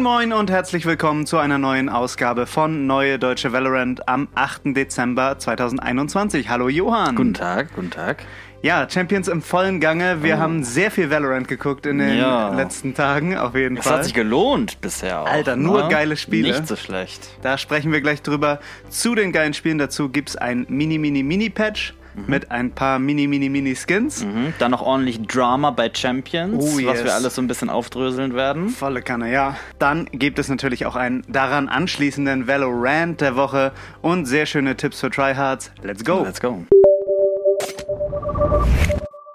Moin Moin und herzlich willkommen zu einer neuen Ausgabe von Neue Deutsche Valorant am 8. Dezember 2021. Hallo Johann. Guten Tag, guten Tag. Ja, Champions im vollen Gange. Wir oh. haben sehr viel Valorant geguckt in den ja. letzten Tagen, auf jeden es Fall. Es hat sich gelohnt bisher auch. Alter, nur ne? geile Spiele. Nicht so schlecht. Da sprechen wir gleich drüber. Zu den geilen Spielen dazu gibt's ein Mini-Mini-Mini-Patch mhm. mit ein paar Mini, Mini, Mini Skins. Mhm. Dann noch ordentlich Drama bei Champions, oh, was wir alles so ein bisschen aufdröseln werden. Volle Kanne, ja. Dann gibt es natürlich auch einen daran anschließenden Valorant der Woche und sehr schöne Tipps für Tryhards. Let's go. Let's go.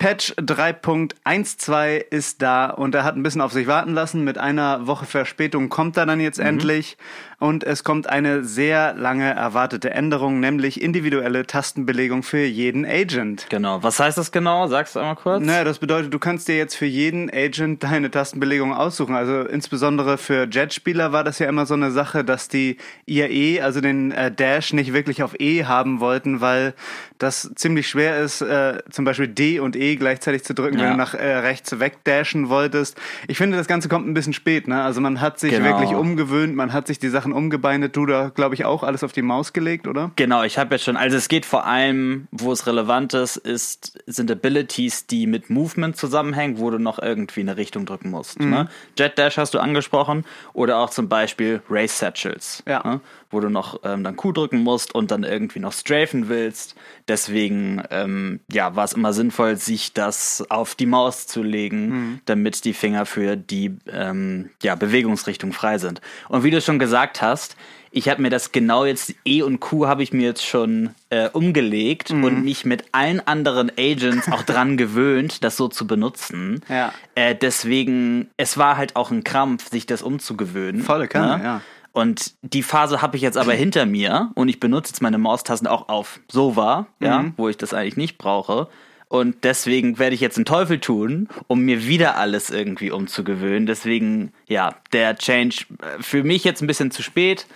Patch 3.12 ist da und er hat ein bisschen auf sich warten lassen. Mit einer Woche Verspätung kommt er dann jetzt mhm. endlich und es kommt eine sehr lange erwartete Änderung, nämlich individuelle Tastenbelegung für jeden Agent. Genau. Was heißt das genau? Sagst du einmal kurz? Naja, das bedeutet, du kannst dir jetzt für jeden Agent deine Tastenbelegung aussuchen. Also insbesondere für Jet-Spieler war das ja immer so eine Sache, dass die IAE, also den äh, Dash, nicht wirklich auf E haben wollten, weil das ziemlich schwer ist, äh, zum Beispiel D und E gleichzeitig zu drücken, ja. wenn du nach äh, rechts wegdashen wolltest. Ich finde, das Ganze kommt ein bisschen spät. Ne? Also man hat sich genau. wirklich umgewöhnt, man hat sich die Sachen umgebeindet. Du da, glaube ich, auch alles auf die Maus gelegt, oder? Genau, ich habe jetzt schon, also es geht vor allem, wo es relevant ist, ist sind Abilities, die mit Movement zusammenhängen, wo du noch irgendwie eine Richtung drücken musst. Mhm. Ne? Jet Dash hast du angesprochen oder auch zum Beispiel Race Satchels. Ja. Ne? Wo du noch ähm, dann Q drücken musst und dann irgendwie noch strafen willst. Deswegen ähm, ja, war es immer sinnvoll, sich das auf die Maus zu legen, mhm. damit die Finger für die ähm, ja, Bewegungsrichtung frei sind. Und wie du schon gesagt hast, ich habe mir das genau jetzt, E und Q habe ich mir jetzt schon äh, umgelegt mhm. und mich mit allen anderen Agents auch dran gewöhnt, das so zu benutzen. Ja. Äh, deswegen, es war halt auch ein Krampf, sich das umzugewöhnen. Volle Kanne, ne? ja. Und die Phase habe ich jetzt aber hinter mir und ich benutze jetzt meine Maustasten auch auf Sova, ja, mhm. wo ich das eigentlich nicht brauche. Und deswegen werde ich jetzt einen Teufel tun, um mir wieder alles irgendwie umzugewöhnen. Deswegen, ja, der Change äh, für mich jetzt ein bisschen zu spät,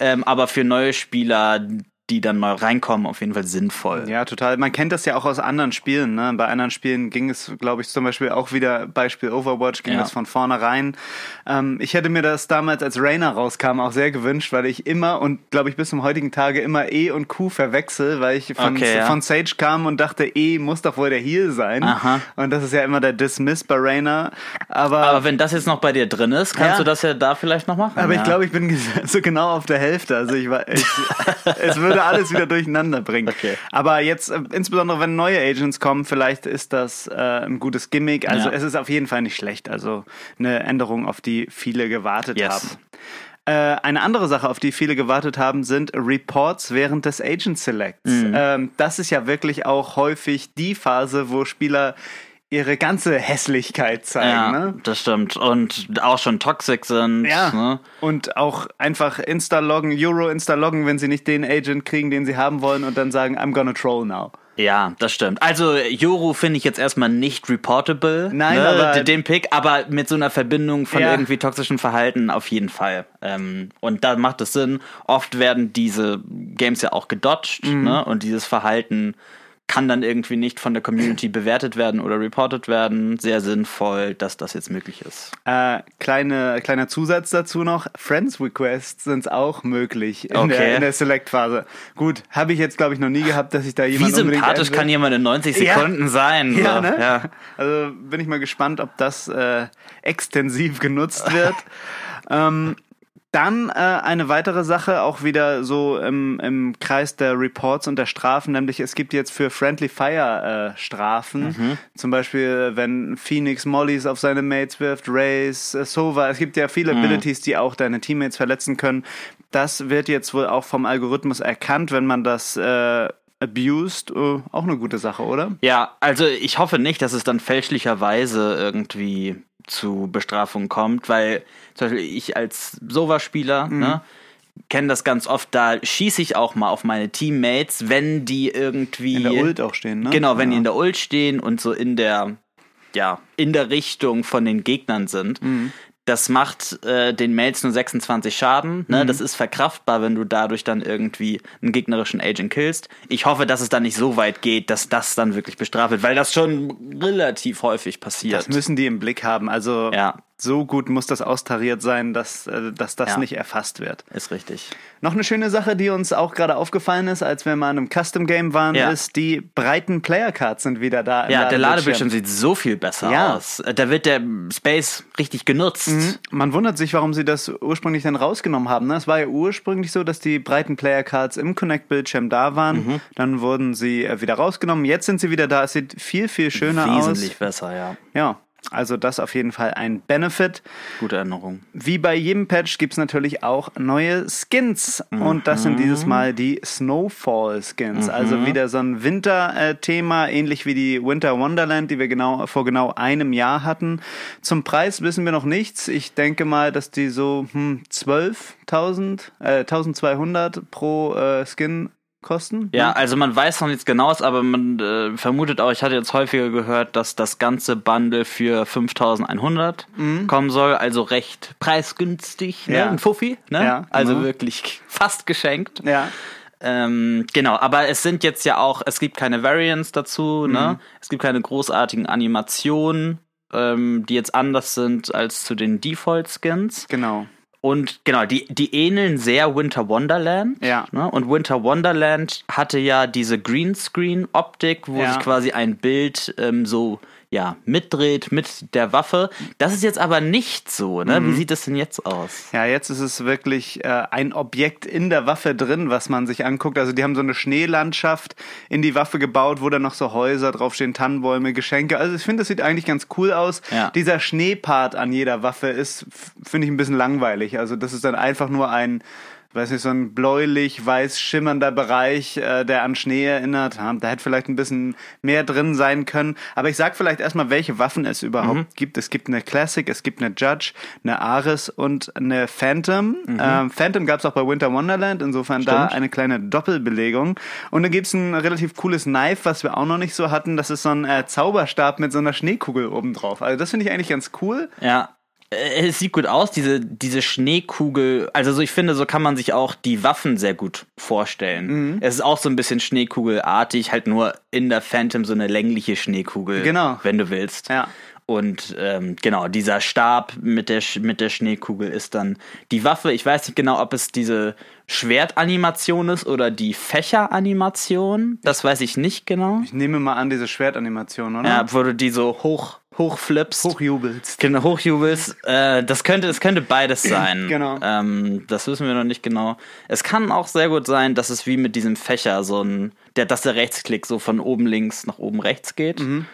ähm, aber für neue Spieler, die dann mal reinkommen, auf jeden Fall sinnvoll. Ja, total. Man kennt das ja auch aus anderen Spielen. Ne? Bei anderen Spielen ging es, glaube ich, zum Beispiel auch wieder, Beispiel Overwatch, ging ja. das von vornherein. Ähm, ich hätte mir das damals, als Rainer rauskam, auch sehr gewünscht, weil ich immer und, glaube ich, bis zum heutigen Tage immer E und Q verwechsel, weil ich von, okay, ja. von Sage kam und dachte, E muss doch wohl der Heal sein. Aha. Und das ist ja immer der Dismiss bei Rainer. Aber, aber wenn das jetzt noch bei dir drin ist, kannst ja. du das ja da vielleicht noch machen. Aber ich glaube, ich bin so genau auf der Hälfte. Also ich war, ich, es würde alles wieder durcheinander bringen. Okay. Aber jetzt, äh, insbesondere wenn neue Agents kommen, vielleicht ist das äh, ein gutes Gimmick. Also ja. es ist auf jeden Fall nicht schlecht. Also eine Änderung, auf die viele gewartet yes. haben. Äh, eine andere Sache, auf die viele gewartet haben, sind Reports während des Agent Selects. Mhm. Ähm, das ist ja wirklich auch häufig die Phase, wo Spieler ihre ganze Hässlichkeit zeigen. Ja, ne? das stimmt. Und auch schon toxic sind. Ja. Ne? Und auch einfach Insta-Loggen, Euro-Insta-Loggen, wenn sie nicht den Agent kriegen, den sie haben wollen und dann sagen, I'm gonna troll now. Ja, das stimmt. Also Joro finde ich jetzt erstmal nicht reportable, Nein, ne, aber den Pick, aber mit so einer Verbindung von ja. irgendwie toxischem Verhalten auf jeden Fall. Ähm, und da macht es Sinn. Oft werden diese Games ja auch gedodged, mhm. ne? Und dieses Verhalten kann dann irgendwie nicht von der Community bewertet werden oder reported werden. Sehr sinnvoll, dass das jetzt möglich ist. Äh, kleine, kleiner Zusatz dazu noch: Friends Requests sind auch möglich in okay. der, in der Select-Phase. Gut, habe ich jetzt, glaube ich, noch nie gehabt, dass ich da jemand. Wie sympathisch kann jemand in 90 Sekunden ja. sein? So. Ja, ne? ja, Also bin ich mal gespannt, ob das äh, extensiv genutzt wird. ähm, dann äh, eine weitere Sache, auch wieder so im, im Kreis der Reports und der Strafen, nämlich es gibt jetzt für Friendly Fire äh, Strafen. Mhm. Zum Beispiel, wenn Phoenix Mollys auf seine Mates wirft, Race, äh, Sova. Es gibt ja viele mhm. Abilities, die auch deine Teammates verletzen können. Das wird jetzt wohl auch vom Algorithmus erkannt, wenn man das äh, abused. Äh, auch eine gute Sache, oder? Ja, also ich hoffe nicht, dass es dann fälschlicherweise irgendwie zu Bestrafungen kommt, weil zum Beispiel ich als Sova-Spieler, mhm. ne, kenne das ganz oft, da schieße ich auch mal auf meine Teammates, wenn die irgendwie. In der Ult auch stehen, ne? Genau, wenn ja. die in der Ult stehen und so in der, ja, in der Richtung von den Gegnern sind. Mhm das macht äh, den Mails nur 26 Schaden. Ne? Mhm. Das ist verkraftbar, wenn du dadurch dann irgendwie einen gegnerischen Agent killst. Ich hoffe, dass es dann nicht so weit geht, dass das dann wirklich bestraft wird, weil das schon relativ häufig passiert. Das müssen die im Blick haben. Also ja. So gut muss das austariert sein, dass, äh, dass das Ja. nicht erfasst wird. Ist richtig. Noch eine schöne Sache, die uns auch gerade aufgefallen ist, als wir mal in einem Custom Game waren, Ja. ist, die breiten Player Cards sind wieder da. Ja, der Ladebildschirm. Sieht so viel besser Ja. aus. Da wird der Space richtig genutzt. Man wundert sich, warum sie das ursprünglich dann rausgenommen haben. Ne? Es war ja ursprünglich so, dass die breiten Player Cards im Connect-Bildschirm da waren. Mhm. Dann wurden sie äh, wieder rausgenommen. Jetzt sind sie wieder da. Es sieht viel, viel schöner Wesentlich aus. besser, ja. Ja, also das auf jeden Fall ein Benefit. Gute Erinnerung. Wie bei jedem Patch gibt's natürlich auch neue Skins. Und das sind dieses Mal die Snowfall-Skins. Also wieder so ein Winter-Thema, ähnlich wie die Winter Wonderland, die wir genau vor genau einem Jahr hatten. Zum Preis wissen wir noch nichts. Ich denke mal, dass die so hm, 12.000, äh, 1200 pro äh, Skin kosten. Ja, also man weiß noch nichts genaues, aber man äh, vermutet auch, ich hatte jetzt häufiger gehört, dass das ganze Bundle für 5100 kommen soll, also recht preisgünstig, ne? Ja. Ein Fuffi, ne? Ja, Also genau. wirklich fast geschenkt. Ja. Ähm, genau, aber es sind jetzt ja auch, es gibt keine Variants dazu, ne? Es gibt keine großartigen Animationen, ähm, die jetzt anders sind als zu den Default-Skins. Genau. Und genau, die, die ähneln sehr Winter Wonderland. Ja. Ne? Und Winter Wonderland hatte ja diese Greenscreen-Optik, wo Ja. sich quasi ein Bild ähm, so ja mitdreht mit der Waffe. Das ist jetzt aber nicht so. Ne? Mhm. Wie sieht das denn jetzt aus? Ja, jetzt ist es wirklich äh, ein Objekt in der Waffe drin, was man sich anguckt. Also die haben so eine Schneelandschaft in die Waffe gebaut, wo dann noch so Häuser draufstehen, Tannenbäume, Geschenke. Also ich finde, das sieht eigentlich ganz cool aus. Ja. Dieser Schneepart an jeder Waffe ist, finde ich, ein bisschen langweilig. Also das ist dann einfach nur ein weiß nicht, so ein bläulich, weiß schimmernder Bereich, äh, der an Schnee erinnert. Ja, da hätte vielleicht ein bisschen mehr drin sein können. Aber ich sag vielleicht erstmal, welche Waffen es überhaupt Mhm. gibt. Es gibt eine Classic, es gibt eine Judge, eine Ares und eine Phantom. Ähm, Phantom gab es auch bei Winter Wonderland, insofern da Mhm. Stimmt. eine kleine Doppelbelegung. Und dann gibt's ein relativ cooles Knife, was wir auch noch nicht so hatten. Das ist so ein äh, Zauberstab mit so einer Schneekugel oben drauf. Also das finde ich eigentlich ganz cool. Ja. Äh, Es sieht gut aus, diese, diese Schneekugel. Also so, ich finde, so kann man sich auch die Waffen sehr gut vorstellen. Mhm. Es ist auch so ein bisschen Schneekugelartig, halt nur in der Phantom so eine längliche Schneekugel, Genau. wenn du willst. Ja. Und ähm, genau, dieser Stab mit der, Sch- mit der Schneekugel ist dann die Waffe. Ich weiß nicht genau, ob es diese Schwertanimation ist oder die Fächeranimation. Das weiß ich nicht genau. Ich nehme mal an, diese Schwertanimation, oder? Ja, wo du die so hoch, hochflippst. Hochjubelst. Genau, hochjubelst. Äh, das könnte, es könnte beides sein. Genau. Ähm, das wissen wir noch nicht genau. Es kann auch sehr gut sein, dass es wie mit diesem Fächer so ein, der, dass der Rechtsklick so von oben links nach oben rechts geht. Mhm.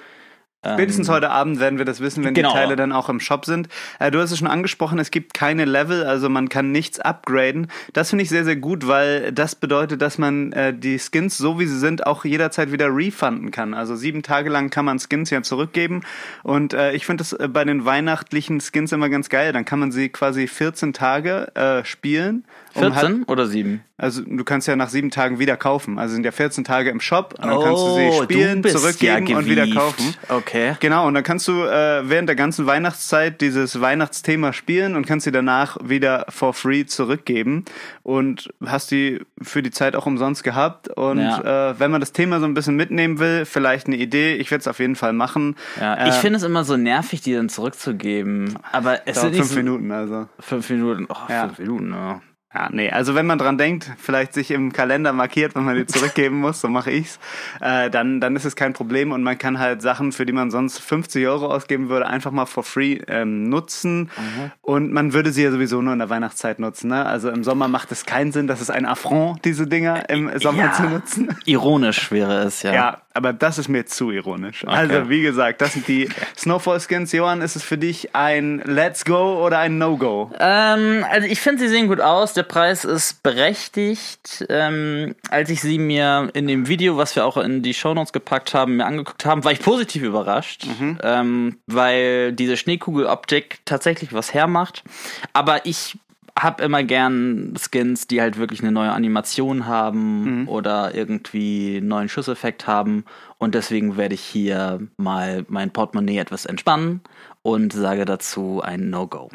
Spätestens ähm, heute Abend werden wir das wissen, wenn genau. die Teile dann auch im Shop sind. Äh, du hast es schon angesprochen, es gibt keine Level, also man kann nichts upgraden. Das finde ich sehr, sehr gut, weil das bedeutet, dass man äh, die Skins, so wie sie sind, auch jederzeit wieder refunden kann. Also sieben Tage lang kann man Skins ja zurückgeben. Und äh, ich finde das äh, bei den weihnachtlichen Skins immer ganz geil. Dann kann man sie quasi 14 Tage äh, spielen 14 um halt oder 7? Also du kannst ja nach 7 Tagen wieder kaufen. Also sind ja 14 Tage im Shop und dann oh, kannst du sie oh, spielen, du zurückgeben ja und wieder kaufen. Okay. Genau, und dann kannst du äh, während der ganzen Weihnachtszeit dieses Weihnachtsthema spielen und kannst sie danach wieder for free zurückgeben und hast die für die Zeit auch umsonst gehabt. Und ja. äh, wenn man das Thema so ein bisschen mitnehmen will, vielleicht eine Idee, ich werde es auf jeden Fall machen. Ja, äh, ich finde es immer so nervig, die dann zurückzugeben. Aber es sind fünf so Minuten, also. Fünf Minuten, oh, ja. fünf Minuten, ja. Ja, nee, also wenn man dran denkt, vielleicht sich im Kalender markiert, wenn man die zurückgeben muss, so mache ich's, äh, dann, dann ist es kein Problem und man kann halt Sachen, für die man sonst 50 Euro ausgeben würde, einfach mal for free ähm, nutzen und man würde sie ja sowieso nur in der Weihnachtszeit nutzen. Ne? Also im Sommer macht es keinen Sinn, das ist ein Affront, diese Dinger im Sommer Ja. zu nutzen. Ironisch wäre es, ja. Ja, aber das ist mir zu ironisch. Also wie gesagt, das sind die Snowfall Skins. Johann, ist es für dich ein Let's Go oder ein No-Go? Ähm, also ich finde, sie sehen gut aus. Der Preis ist berechtigt. Ähm, als ich sie mir in dem Video, was wir auch in die Shownotes gepackt haben, mir angeguckt haben, war ich positiv überrascht, ähm, weil diese Schneekugeloptik tatsächlich was hermacht. Aber ich habe immer gern Skins, die halt wirklich eine neue Animation haben oder irgendwie einen neuen Schusseffekt haben. Und deswegen werde ich hier mal mein Portemonnaie etwas entspannen und sage dazu ein No-Go.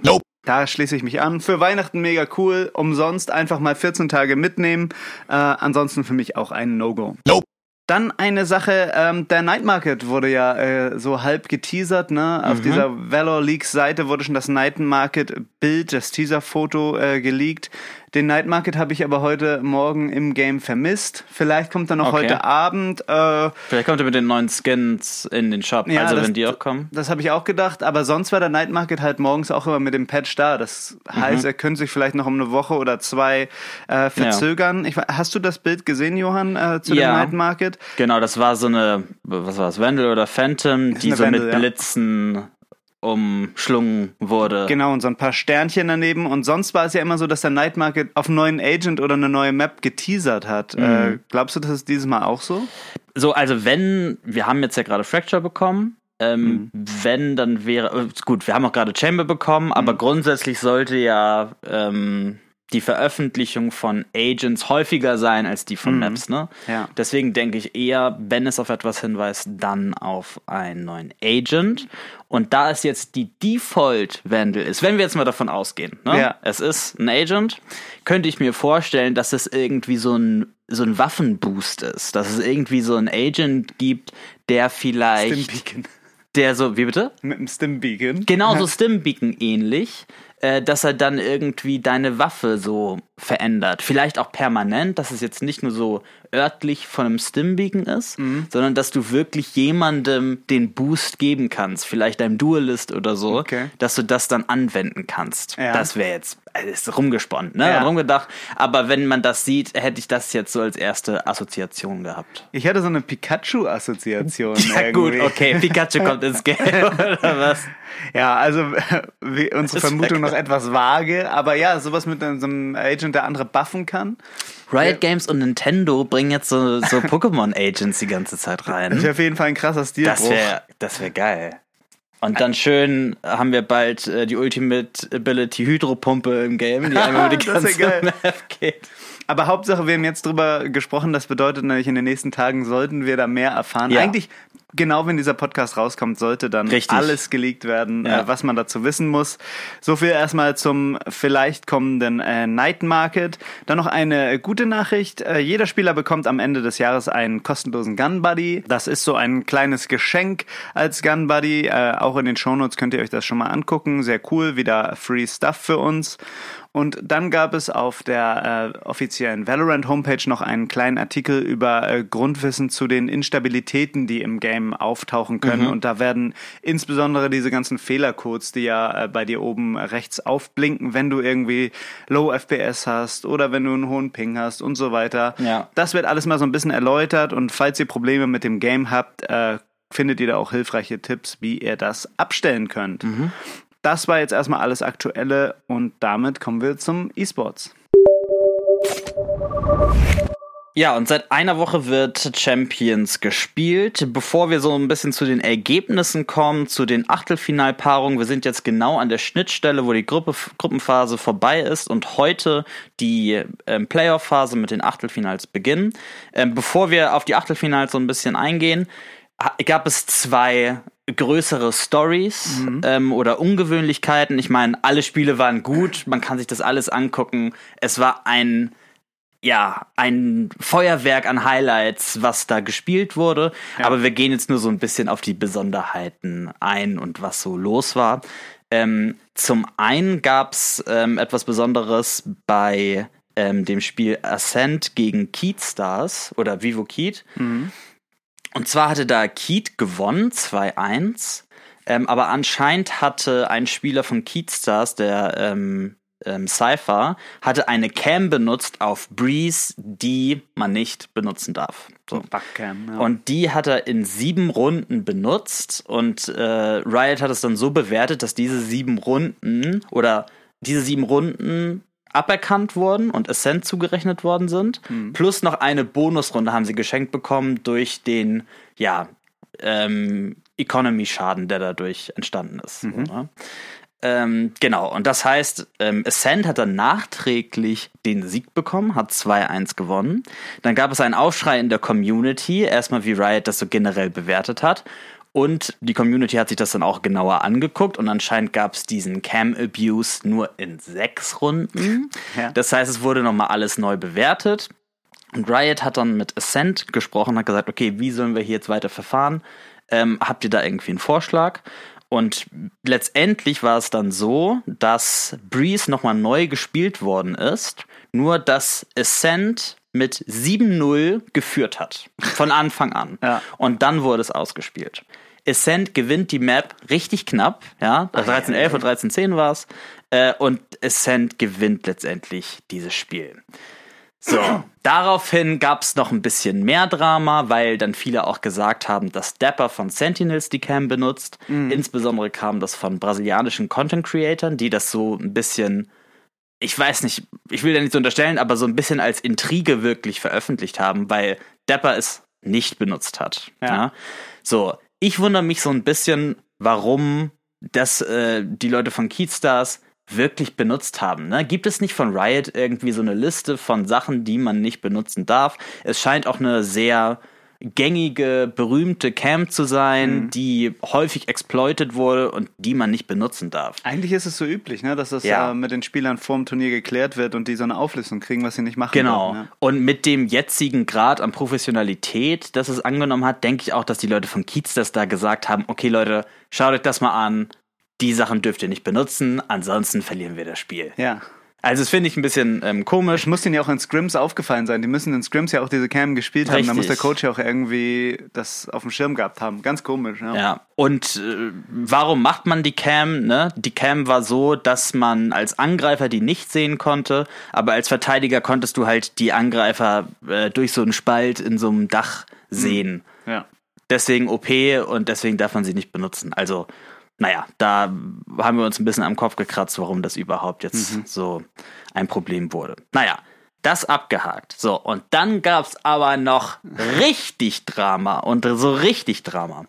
Da schließe ich mich an. Für Weihnachten mega cool. Umsonst einfach mal 14 Tage mitnehmen. Äh, ansonsten für mich auch ein No-Go. Dann eine Sache, ähm, der Night Market wurde ja äh, so halb geteasert, ne? Auf Mhm. dieser Valor Leaks Seite wurde schon das Night Market Bild, das Teaser-Foto äh, geleakt. Den Night Market habe ich aber heute Morgen im Game vermisst. Vielleicht kommt er noch Okay. heute Abend. Äh, Vielleicht kommt er mit den neuen Skins in den Shop, Ja, also das- wenn die auch kommen. Das habe ich auch gedacht, aber sonst war der Night Market halt morgens auch immer mit dem Patch da. Das Mhm. heißt, er könnte sich vielleicht noch um eine Woche oder zwei äh, verzögern. Ich, we- hast du das Bild gesehen, Johann, äh, zu Ja. dem Night Market? Genau, das war so eine, was war es, Vandal oder Phantom, die so Vandal, mit ja. Blitzen umschlungen wurde. Genau, und so ein paar Sternchen daneben. Und sonst war es ja immer so, dass der Night Market auf einen neuen Agent oder eine neue Map geteasert hat. Mhm. Äh, glaubst du, das ist dieses Mal auch so? So, also wenn, wir haben jetzt ja gerade Fracture bekommen, ähm, Mhm. wenn, dann wäre, äh, gut, wir haben auch gerade Chamber bekommen, Mhm. aber grundsätzlich sollte ja ähm, die Veröffentlichung von Agents häufiger sein als die von Maps, ne? Mhm. Ja. Deswegen denke ich eher, wenn es auf etwas hinweist, dann auf einen neuen Agent. Und da es jetzt die Default Vandal ist, wenn wir jetzt mal davon ausgehen, ne? Ja. es ist ein Agent, könnte ich mir vorstellen, dass es irgendwie so ein so ein Waffenboost ist, dass es irgendwie so ein Agent gibt, der vielleicht, Stimbeacon. der so, wie bitte? Mit dem Stimbeacon. Genauso Stimbeacon ähnlich, äh, dass er dann irgendwie deine Waffe so verändert. Vielleicht auch permanent, dass es jetzt nicht nur so örtlich von einem Stimbeacon ist, Mhm. sondern dass du wirklich jemandem den Boost geben kannst, vielleicht einem Duelist oder so, Okay. dass du das dann anwenden kannst. Ja. Das wäre jetzt, ist rumgesponnen, ne? Ja. Rumgedacht. Aber wenn man das sieht, hätte ich das jetzt so als erste Assoziation gehabt. Ich hatte so eine Pikachu-Assoziation. Ja gut, irgendwie. okay, Pikachu kommt ins Game, oder was? Ja, also unsere Vermutung noch etwas vage, aber ja, sowas mit einem- so einem Agent, der andere buffen kann. Riot Games und Nintendo bringen jetzt so, so Pokémon-Agents die ganze Zeit Das wäre rein. auf jeden Fall ein krasser Stilbruch. Das wäre das wär geil. Und dann schön haben wir bald äh, die Ultimate Ability Hydropumpe im Game, die einmal über die ganze. Map geht. Aber Hauptsache, wir haben jetzt drüber gesprochen, das bedeutet nämlich, in den nächsten Tagen sollten wir da mehr erfahren. Ja. Eigentlich, genau wenn dieser Podcast rauskommt, sollte dann Richtig. alles geleakt werden, Ja. äh, was man dazu wissen muss. So viel erstmal zum vielleicht kommenden äh, Night Market. Dann noch eine gute Nachricht. Äh, jeder Spieler bekommt am Ende des Jahres einen kostenlosen Gun Buddy. Das ist so ein kleines Geschenk als Gun Buddy. Äh, auch in den Shownotes könnt ihr euch das schon mal angucken. Sehr cool, wieder Free Stuff für uns. Und dann gab es auf der äh, offiziellen Valorant Homepage noch einen kleinen Artikel über äh, Grundwissen zu den Instabilitäten, die im Game auftauchen können. Und da werden insbesondere diese ganzen Fehlercodes, die ja äh, bei dir oben rechts aufblinken, wenn du irgendwie Low FPS hast oder wenn du einen hohen Ping hast und so weiter. Ja. Das wird alles mal so ein bisschen erläutert und falls ihr Probleme mit dem Game habt, äh, findet ihr da auch hilfreiche Tipps, wie ihr das abstellen könnt. Das war jetzt erstmal alles Aktuelle und damit kommen wir zum E-Sports. Ja, und seit einer Woche wird Champions gespielt. Bevor wir so ein bisschen zu den Ergebnissen kommen, zu den Achtelfinalpaarungen, wir sind jetzt genau an der Schnittstelle, wo die Gruppe, Gruppenphase vorbei ist und heute die ähm, Playoff-Phase mit den Achtelfinals beginnen. Ähm, bevor wir auf die Achtelfinals so ein bisschen eingehen, gab es zwei größere Stories ähm, oder Ungewöhnlichkeiten. Ich meine, alle Spiele waren gut, man kann sich das alles angucken. Es war ein ja, ein Feuerwerk an Highlights, was da gespielt wurde. Aber wir gehen jetzt nur so ein bisschen auf die Besonderheiten ein und was so los war. Ähm, zum einen gab's ähm, etwas Besonderes bei ähm, dem Spiel Ascent gegen Keat Stars oder Vivo Keat. Und zwar hatte da Keat gewonnen, 2-1. Ähm, aber anscheinend hatte ein Spieler von Keat Stars, der ähm, ähm, Cypher, hatte eine Cam benutzt auf Breeze, die man nicht benutzen darf. So. Backcam. Ja. Und die hat er in sieben Runden benutzt und äh, Riot hat es dann so bewertet, dass diese sieben Runden oder diese sieben Runden aberkannt wurden und Ascent zugerechnet worden sind. Plus noch eine Bonusrunde haben sie geschenkt bekommen durch den, ja, ähm, Economy-Schaden, der dadurch entstanden ist. So, ne? Ähm, genau, und das heißt, ähm, Ascent hat dann nachträglich den Sieg bekommen, hat 2-1 gewonnen. Dann gab es einen Aufschrei in der Community, erstmal wie Riot das so generell bewertet hat. Und die Community hat sich das dann auch genauer angeguckt und anscheinend gab es diesen Cam-Abuse nur in sechs Runden. Ja. Das heißt, es wurde nochmal alles neu bewertet. Und Riot hat dann mit Ascent gesprochen, hat gesagt, okay, wie sollen wir hier jetzt weiter verfahren? Ähm, habt ihr da irgendwie einen Vorschlag? Und letztendlich war es dann so, dass Breeze nochmal neu gespielt worden ist, nur dass Ascent mit 7-0 geführt hat. Von Anfang an. Ja. Und dann wurde es ausgespielt. Ascent gewinnt die Map richtig knapp, ja, 13-11 oder 13-10 war es. Äh, und Ascent gewinnt letztendlich dieses Spiel. So, daraufhin gab es noch ein bisschen mehr Drama, weil dann viele auch gesagt haben, dass Dapper von Sentinels die Cam benutzt. Insbesondere kam das von brasilianischen Content Creatern, die das so ein bisschen, ich weiß nicht, ich will da nicht so unterstellen, aber so ein bisschen als Intrige wirklich veröffentlicht haben, weil Dapper es nicht benutzt hat. Ja. Ja. So, ich wundere mich so ein bisschen, warum das äh, die Leute von Keystars wirklich benutzt haben. Ne? Gibt es nicht von Riot irgendwie so eine Liste von Sachen, die man nicht benutzen darf? Es scheint auch eine sehr gängige, berühmte Cam zu sein, die häufig exploited wurde und die man nicht benutzen darf. Eigentlich ist es so üblich, ne, dass das Ja. äh, mit den Spielern vorm Turnier geklärt wird und die so eine Auflistung kriegen, was sie nicht machen Genau. dürfen. Ja. Und mit dem jetzigen Grad an Professionalität, das es angenommen hat, denke ich auch, dass die Leute von Kiez das da gesagt haben, okay Leute, schaut euch das mal an, die Sachen dürft ihr nicht benutzen, ansonsten verlieren wir das Spiel. ja. Also das finde ich ein bisschen ähm, komisch. Es muss denen ja auch in Scrims aufgefallen sein. Die müssen in Scrims ja auch diese Cam gespielt haben. Da muss der. Coach ja auch irgendwie das auf dem Schirm gehabt haben. Ganz komisch, ja. Ja, und äh, warum macht man die Cam? Ne? Die Cam war so, dass man als Angreifer die nicht sehen konnte, aber als Verteidiger konntest du halt die Angreifer äh, durch so einen Spalt in so einem Dach sehen. ja. Deswegen OP und deswegen darf man sie nicht benutzen. Also, naja, da haben wir uns ein bisschen am Kopf gekratzt, warum das überhaupt jetzt so ein Problem wurde. Naja, das abgehakt. So, und dann gab's aber noch richtig Drama und so richtig Drama.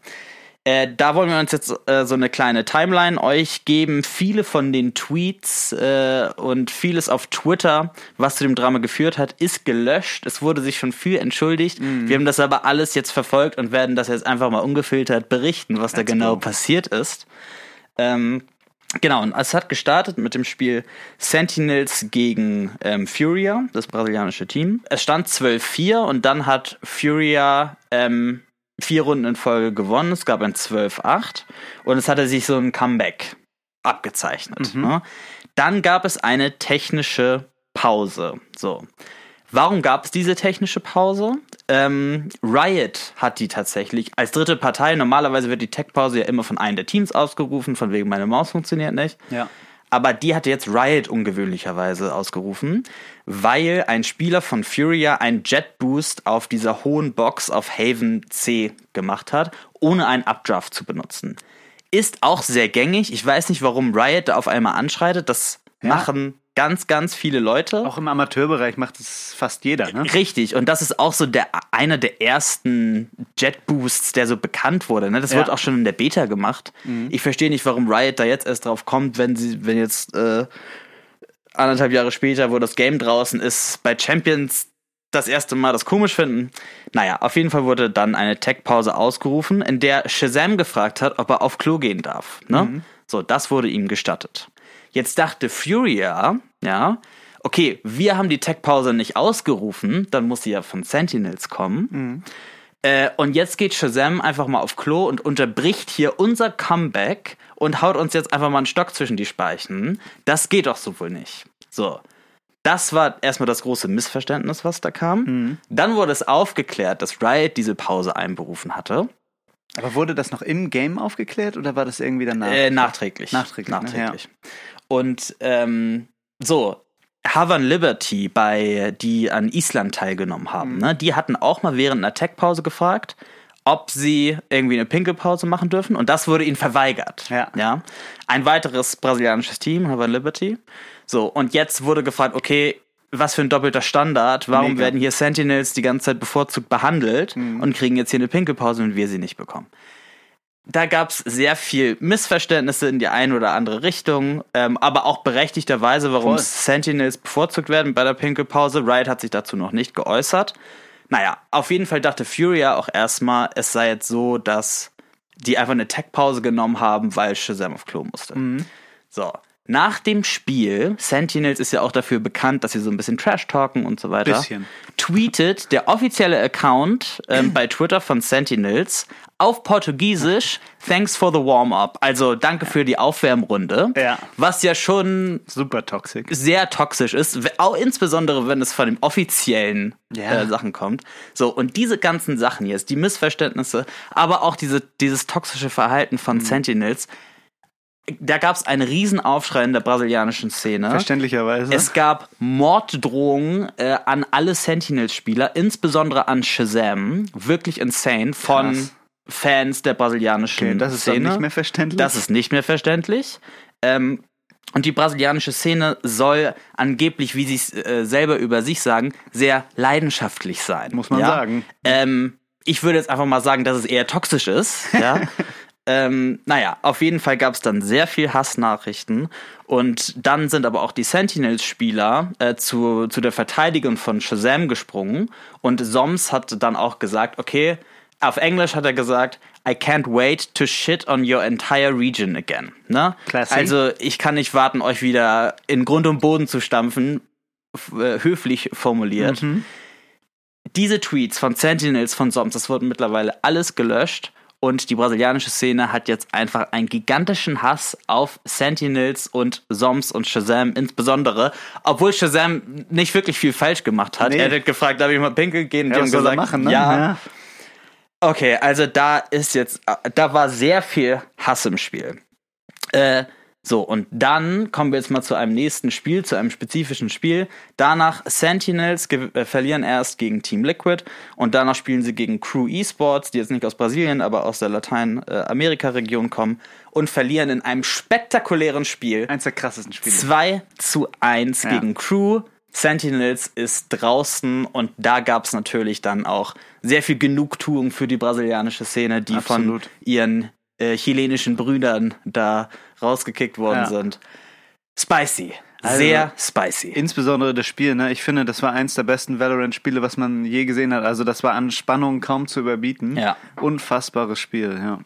Äh, da wollen wir uns jetzt äh, so eine kleine Timeline euch geben. Viele von den Tweets äh, und vieles auf Twitter, was zu dem Drama geführt hat, ist gelöscht. Es wurde sich schon viel entschuldigt. Wir haben das aber alles jetzt verfolgt und werden das jetzt einfach mal ungefiltert berichten, was da genau passiert ist. Ähm, genau, und es hat gestartet mit dem Spiel Sentinels gegen ähm, Furia, das brasilianische Team. Es stand 12-4 und dann hat Furia ähm, vier Runden in Folge gewonnen. Es gab ein 12-8 und es hatte sich so ein Comeback abgezeichnet. Ne? Dann gab es eine technische Pause. So. Warum gab es diese technische Pause? Ähm, Riot hat die tatsächlich als dritte Partei. Normalerweise wird die Tech-Pause ja immer von einem der Teams ausgerufen, von wegen meine Maus funktioniert nicht. Ja. Aber die hatte jetzt Riot ungewöhnlicherweise ausgerufen, weil ein Spieler von Furia einen Jet Boost auf dieser hohen Box auf Haven C gemacht hat, ohne einen Updraft zu benutzen. Ist auch sehr gängig. Ich weiß nicht, warum Riot da auf einmal anschreitet. Das machen ganz, ganz viele Leute. Auch im Amateurbereich macht es fast jeder, ne? Richtig, und das ist auch so der einer der ersten Jet Boosts, der so bekannt wurde. Ne? Das Ja. wird auch schon in der Beta gemacht. Ich verstehe nicht, warum Riot da jetzt erst drauf kommt, wenn sie, wenn jetzt äh, anderthalb Jahre später, wo das Game draußen ist, bei Champions das erste Mal das komisch finden. Naja, auf jeden Fall wurde dann eine Tech-Pause ausgerufen, in der Shazam gefragt hat, ob er auf Klo gehen darf. Ne? So, das wurde ihm gestattet. Jetzt dachte Furia, ja, okay, wir haben die Tech-Pause nicht ausgerufen, dann muss sie ja von Sentinels kommen. Äh, und jetzt geht Shazam einfach mal auf Klo und unterbricht hier unser Comeback und haut uns jetzt einfach mal einen Stock zwischen die Speichen. Das geht doch so wohl nicht. So. Das war erstmal das große Missverständnis, was da kam. Dann wurde es aufgeklärt, dass Riot diese Pause einberufen hatte. Aber wurde das noch im Game aufgeklärt oder war das irgendwie danach? Äh, nachträglich. Nachträglich, ne? Nachträglich. Und ähm, so, Havan Liberty, bei die an Island teilgenommen Mhm. haben, ne, die hatten auch mal während einer Tech-Pause gefragt, ob sie irgendwie eine Pinkelpause machen dürfen und das wurde ihnen verweigert. Ja. ja. Ein weiteres brasilianisches Team, Havan Liberty. So, und jetzt wurde gefragt, okay, was für ein doppelter Standard, warum Mega. werden hier Sentinels die ganze Zeit bevorzugt behandelt Mhm. und kriegen jetzt hier eine Pinkelpause und wir sie nicht bekommen da gab's sehr viel Missverständnisse in die eine oder andere Richtung, ähm, aber auch berechtigterweise, warum Voll. Sentinels bevorzugt werden bei der Pinkelpause. Riot hat sich dazu noch nicht geäußert. Naja, auf jeden Fall dachte Furia auch erstmal, es sei jetzt so, dass die einfach eine Tech-Pause genommen haben, weil Shazam auf Klo musste. So. Nach dem Spiel, Sentinels ist ja auch dafür bekannt, dass sie so ein bisschen Trash talken und so weiter. Bisschen. Tweetet der offizielle Account ähm, bei Twitter von Sentinels auf Portugiesisch Thanks for the warm-up. Also danke für die Aufwärmrunde. Ja. Was ja schon Super toxisch. sehr toxisch ist, auch insbesondere wenn es von den offiziellen Ja. äh, Sachen kommt. So, und diese ganzen Sachen jetzt, die Missverständnisse, aber auch diese, dieses toxische Verhalten von Mhm. Sentinels, da gab es einen Riesenaufschrei in der brasilianischen Szene. Verständlicherweise. Es gab Morddrohungen äh, an alle Sentinels-Spieler, insbesondere an Shazam. Wirklich insane von Krass. Fans der brasilianischen okay, das ist Szene. nicht mehr verständlich. Das ist nicht mehr verständlich. Ähm, und die brasilianische Szene soll angeblich, wie sie es äh, selber über sich sagen, sehr leidenschaftlich sein. Muss man ja? sagen. Ähm, ich würde jetzt einfach mal sagen, dass es eher toxisch ist. Ja. ähm, naja, auf jeden Fall gab es dann sehr viel Hassnachrichten. Und dann sind aber auch die Sentinels-Spieler äh, zu, zu der Verteidigung von Shazam gesprungen. Und Soms hat dann auch gesagt, okay, auf Englisch hat er gesagt, I can't wait to shit on your entire region again. Ne? Also ich kann nicht warten, euch wieder in Grund und Boden zu stampfen, äh, höflich formuliert. Diese Tweets von Sentinels, von Soms, das wurden mittlerweile alles gelöscht. Und die brasilianische Szene hat jetzt einfach einen gigantischen Hass auf Sentinels und Soms und Shazam insbesondere. Obwohl Shazam nicht wirklich viel falsch gemacht hat. Nee. Er hat gefragt, darf ich mal pinkeln gehen? Und ja, die haben gesagt, machen, ne? ja. Okay, also da ist jetzt, da war sehr viel Hass im Spiel. Äh, so, und dann kommen wir jetzt mal zu einem nächsten Spiel, zu einem spezifischen Spiel. Danach Sentinels äh, verlieren erst gegen Team Liquid und danach spielen sie gegen Crew Esports, die jetzt nicht aus Brasilien, aber aus der Lateinamerika-Region kommen und verlieren in einem spektakulären Spiel Eins der krassesten Spiele. 2 zu 1 Ja. gegen Crew. Sentinels ist draußen und da gab es natürlich dann auch sehr viel Genugtuung für die brasilianische Szene, die Absolut. von ihren äh, chilenischen Brüdern da rausgekickt worden Ja. sind. Spicy. Also- sehr spicy. Insbesondere das Spiel, ne? Ich finde, das war eins der besten Valorant-Spiele, was man je gesehen hat. Also das war an Spannung kaum zu überbieten. Ja. Unfassbares Spiel, ja.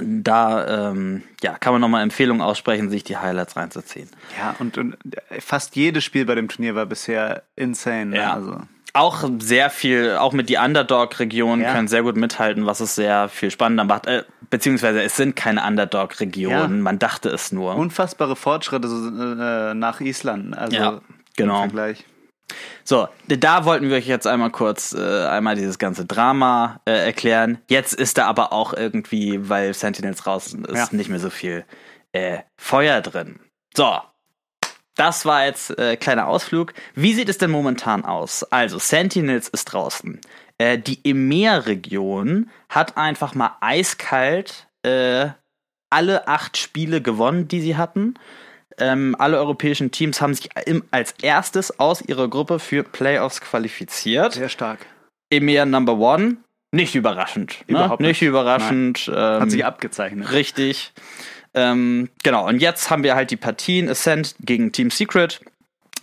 Da ähm, ja, kann man nochmal Empfehlungen aussprechen, sich die Highlights reinzuziehen. Ja, und, und fast jedes Spiel bei dem Turnier war bisher insane. Ne? Ja. Also, Auch sehr viel, auch mit die Underdog-Regionen Ja. können sehr gut mithalten, was es sehr viel spannender macht. Äh, beziehungsweise es sind keine Underdog-Regionen, Ja. man dachte es nur. unfassbare Fortschritte so, äh, nach Island. Also Ja, genau. Im Vergleich. So, da wollten wir euch jetzt einmal kurz äh, einmal dieses ganze Drama äh, erklären. Jetzt ist da aber auch irgendwie, weil Sentinels raus ist, Ja. nicht mehr so viel äh, Feuer drin. So, das war jetzt äh, kleiner Ausflug. Wie sieht es denn momentan aus? Also, Sentinels ist draußen. Äh, die EMEA-Region hat einfach mal eiskalt äh, alle acht Spiele gewonnen, die sie hatten. Ähm, alle europäischen Teams haben sich im, als erstes aus ihrer Gruppe für Playoffs qualifiziert. Sehr stark. EMEA Number One, nicht überraschend. Ne? Überhaupt nicht. nicht. überraschend. Ähm, Hat sich abgezeichnet. Richtig. Ähm, genau, und jetzt haben wir halt die Partien Ascent gegen Team Secret,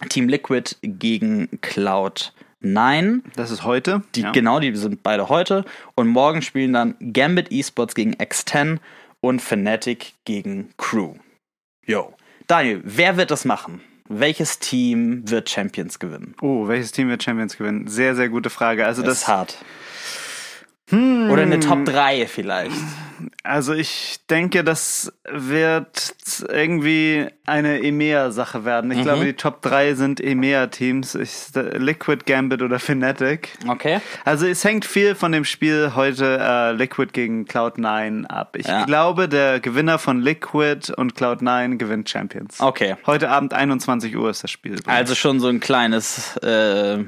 Team Liquid gegen Cloud9. Das ist heute. Die, ja. Genau, die sind beide heute. Und morgen spielen dann Gambit Esports gegen X10 und Fnatic gegen Crew. Yo. Daniel, wer wird das machen? Welches Team wird Champions gewinnen? Oh, welches Team wird Champions gewinnen? Sehr, sehr gute Frage. Also Das das, ist hart. Oder eine Top 3 vielleicht. also ich denke, das wird irgendwie eine EMEA-Sache werden. Ich Mhm. glaube, die Top 3 sind EMEA-Teams. Ich- Liquid, Gambit oder Fnatic. Okay. Also es hängt viel von dem Spiel heute äh, Liquid gegen Cloud9 ab. Ich Ja. glaube, der Gewinner von Liquid und Cloud9 gewinnt Champions. Okay. Heute Abend 21 Uhr ist das Spiel. Also schon so ein kleines äh,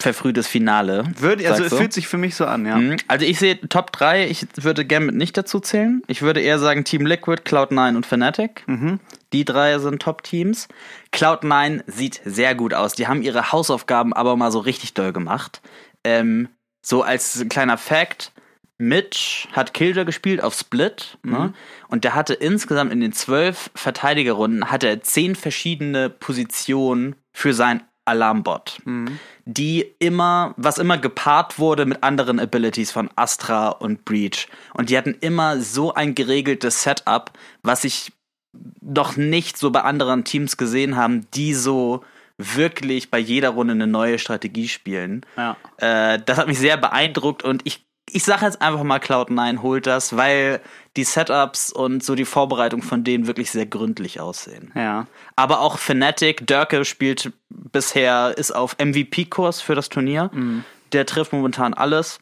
verfrühtes Finale. Würde, also es fühlt sich für mich so an, ja. Mhm. Also ich sehe Top 3, ich würde Gambit nicht dazu zählen. Ich würde eher sagen Team Liquid, Cloud9 und Fnatic. Mhm. Die drei sind Top-Teams. Cloud9 sieht sehr gut aus. Die haben ihre Hausaufgaben aber mal so richtig doll gemacht. Ähm, so als kleiner Fact, Mitch hat Killjoy gespielt auf Split ne? und der hatte insgesamt in den zwölf Verteidigerrunden hat er zehn verschiedene Positionen für sein Alarmbot, die immer, was immer gepaart wurde mit anderen Abilities von Astra und Breach. Und die hatten immer so ein geregeltes Setup, was ich noch nicht so bei anderen Teams gesehen haben, die so wirklich bei jeder Runde eine neue Strategie spielen. Ja. Äh, das hat mich sehr beeindruckt und ich, ich sage jetzt einfach mal, Cloud9 holt das, weil die Setups und so die Vorbereitung von denen wirklich sehr gründlich aussehen. Ja. Aber auch Fnatic, Dörke spielt bisher, ist auf MVP-Kurs für das Turnier. Der trifft momentan alles.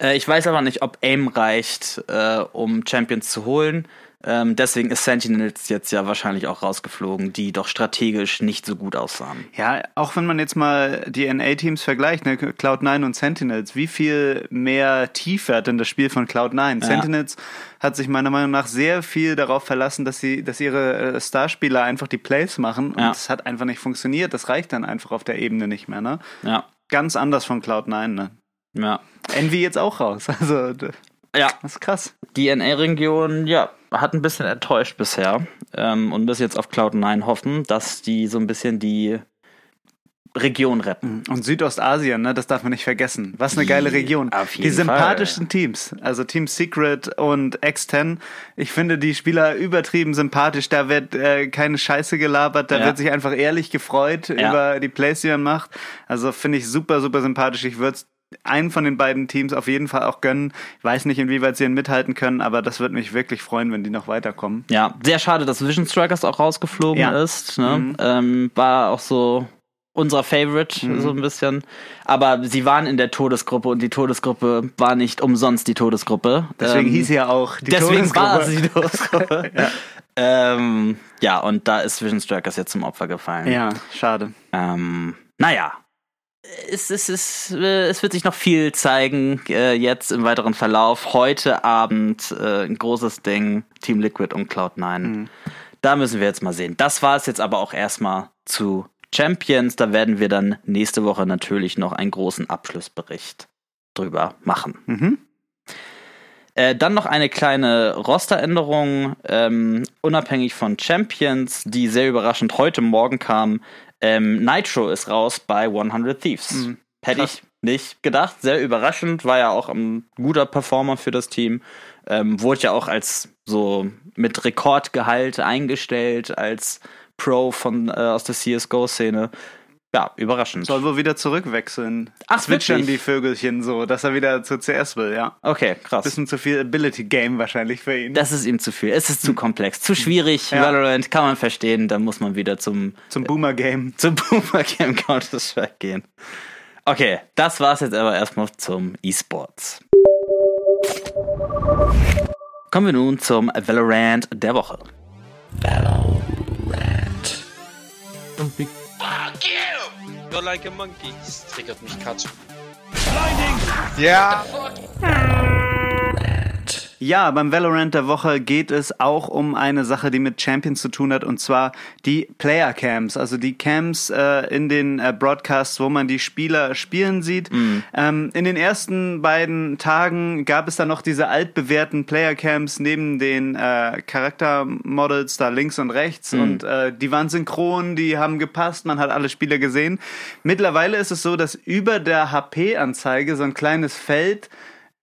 Äh, ich weiß aber nicht, ob Aim reicht, äh, um Champions zu holen. Ähm, deswegen ist Sentinels jetzt ja wahrscheinlich auch rausgeflogen, die doch strategisch nicht so gut aussahen. Ja, auch wenn man jetzt mal die NA-Teams vergleicht, ne, Cloud9 und Sentinels, wie viel mehr Tiefe hat denn das Spiel von Cloud9? Sentinels hat sich meiner Meinung nach sehr viel darauf verlassen, dass sie, dass ihre äh, Starspieler einfach die Plays machen und Ja. das hat einfach nicht funktioniert. Das reicht dann einfach auf der Ebene nicht mehr, ne? Ja, Ganz anders von Cloud9, ne? ja. Envy jetzt auch raus. Also, Ja, das ist krass. die NA-Region, ja, hat ein bisschen enttäuscht bisher ähm, und müssen jetzt auf Cloud9 hoffen, dass die so ein bisschen die Region retten. Und Südostasien, ne, das darf man nicht vergessen. Was eine geile Region. auf die jeden sympathischsten Teams, also Team Secret und X10. Ich finde die Spieler übertrieben sympathisch. Da wird äh, keine Scheiße gelabert, da Ja. wird sich einfach ehrlich gefreut Ja. über die Plays, die man macht. Also finde ich super, super sympathisch. Ich würde einen von den beiden Teams auf jeden Fall auch gönnen. Ich weiß nicht, inwieweit sie ihn mithalten können, aber das würde mich wirklich freuen, wenn die noch weiterkommen. Ja, sehr schade, dass Vision Strikers auch rausgeflogen Ja. ist. Ne? Ähm, war auch so unser Favorite, Mhm. so ein bisschen. Aber sie waren in der Todesgruppe und die Todesgruppe war nicht umsonst die Todesgruppe. Deswegen Ähm, hieß sie ja auch die Deswegen Todesgruppe. war es die Todesgruppe. ja. Ähm, ja, und da ist Vision Strikers jetzt zum Opfer gefallen. Ja, schade. Ähm, naja. Es, es, es, äh, es wird sich noch viel zeigen äh, jetzt im weiteren Verlauf. Heute Abend äh, ein großes Ding, Team Liquid und Cloud9. Da müssen wir jetzt mal sehen. Das war es jetzt aber auch erstmal zu Champions. Da werden wir dann nächste Woche natürlich noch einen großen Abschlussbericht drüber machen. Mhm. Äh, dann noch eine kleine Rosteränderung, ähm, unabhängig von Champions, die sehr überraschend heute Morgen kam. Ähm, Nitro ist raus bei 100 Thieves. Hätte krass. ich nicht gedacht. Sehr überraschend, war ja auch ein guter Performer für das Team. Ähm, wurde ja auch als so mit Rekordgehalt eingestellt, als Pro von äh, aus der CSGO-Szene. Ja, überraschend. Soll wohl wieder zurückwechseln. Ach, Zwitschern wirklich? die Vögelchen so, dass er wieder zu CS will, ja. Okay, krass. Bisschen zu viel Ability Game wahrscheinlich für ihn. Das ist ihm zu viel. Es ist zu komplex, zu schwierig. Ja. Valorant kann man verstehen. Da muss man wieder zum Zum Boomer Game. zum Boomer Game Counter Strike gehen. Okay, das war's jetzt aber erstmal zum E-Sports. Kommen wir nun zum Valorant der Woche. Fuck you! You're like a monkey. Das triggert mich Katsch. Ja, Ja, beim Valorant der Woche geht es auch um eine Sache, die mit Champions zu tun hat, und zwar die Player Cams, also die Cams äh, in den äh, Broadcasts, wo man die Spieler spielen sieht. Ähm, in den ersten beiden Tagen gab es dann noch diese altbewährten Player Cams neben den äh, Charaktermodels da links und rechts und äh, die waren synchron, die haben gepasst, man hat alle Spieler gesehen. Mittlerweile ist es so, dass über der HP-Anzeige so ein kleines Feld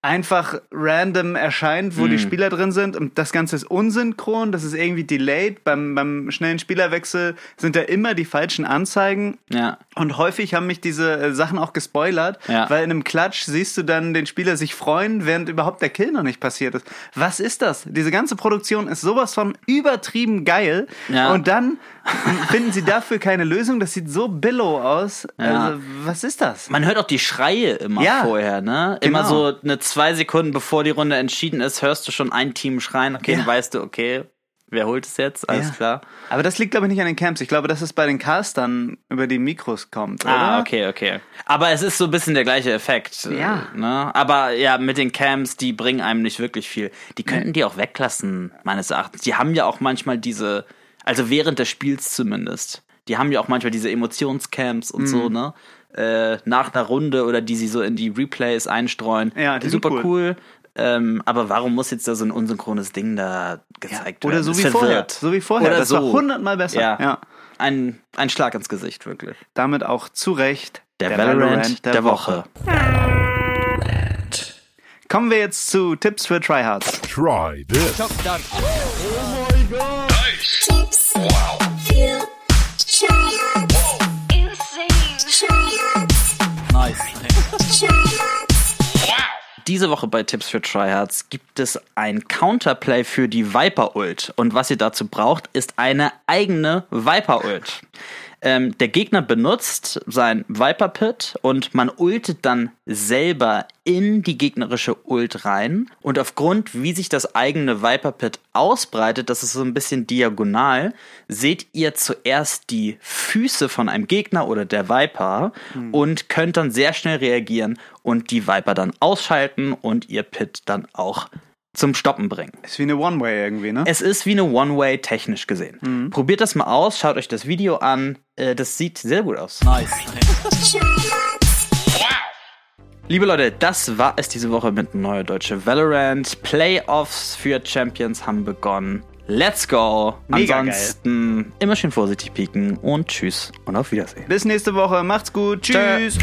einfach random erscheint, wo die Spieler drin sind und das Ganze ist unsynchron, das ist irgendwie delayed. Beim, beim schnellen Spielerwechsel sind da immer die falschen Anzeigen. Ja. Und häufig haben mich diese äh, Sachen auch gespoilert, Ja. weil in einem Klatsch siehst du dann den Spieler sich freuen, während überhaupt der Kill noch nicht passiert ist. Was ist das? Diese ganze Produktion ist sowas von übertrieben geil. Ja. Und dann finden sie dafür keine Lösung. Das sieht so billow aus. Ja. Also, was ist das? Man hört auch die Schreie immer Ja, vorher, ne? Immer genau. so eine zwei Sekunden bevor die Runde entschieden ist, hörst du schon ein Team schreien. Okay, Ja. dann weißt du, okay, wer holt es jetzt? Alles Ja. klar. Aber das liegt, glaube ich, nicht an den Camps. Ich glaube, dass es bei den Castern über die Mikros kommt, oder? Ah, okay, okay. Aber es ist so ein bisschen der gleiche Effekt. äh, Ja. Ne? Aber ja, mit den Cams, die bringen einem nicht wirklich viel. Die könnten die auch weglassen, meines Erachtens. Die haben ja auch manchmal diese, also während des Spiels zumindest, die haben ja auch manchmal diese Emotionscams und Mhm. so, ne? Äh, nach einer Runde oder die sie so in die Replays einstreuen. Ja, die sind Super cool. cool. Ähm, aber warum muss jetzt da so ein unsynchrones Ding da gezeigt Oder werden? so Es wie vorher. verwirrt. So wie vorher. Oder das so. war hundertmal besser. Ja. ja. Ein, ein Schlag ins Gesicht, wirklich. Damit auch zu Recht Der, Valorant, der, Woche. Kommen wir jetzt zu Tipps für Tryhards. try this. Top done. Für Tryhards. Tryhards. Nice. Diese Woche bei Tipps für Tryhards gibt es ein Counterplay für die Viper Ult. Und was ihr dazu braucht, ist eine eigene Viper Ult. Ähm, der Gegner benutzt sein Viper Pit und man ultet dann selber in die gegnerische Ult rein. Und aufgrund, wie sich das eigene Viper Pit ausbreitet, das ist so ein bisschen diagonal, seht ihr zuerst die Füße von einem Gegner oder der Viper und könnt dann sehr schnell reagieren und die Viper dann ausschalten und ihr Pit dann auch zum Stoppen bringen. Ist wie eine One-Way irgendwie, ne? Es ist wie eine One-Way technisch gesehen. Probiert das mal aus, schaut euch das Video an. Äh, das sieht sehr gut aus. Nice. Liebe Leute, das war es diese Woche mit Neue Deutsche Valorant. Playoffs für Champions haben begonnen. Let's go. Mega geil. Ansonsten immer schön vorsichtig pieken und tschüss und auf Wiedersehen. Bis nächste Woche. Macht's gut. Tschö. Tschüss.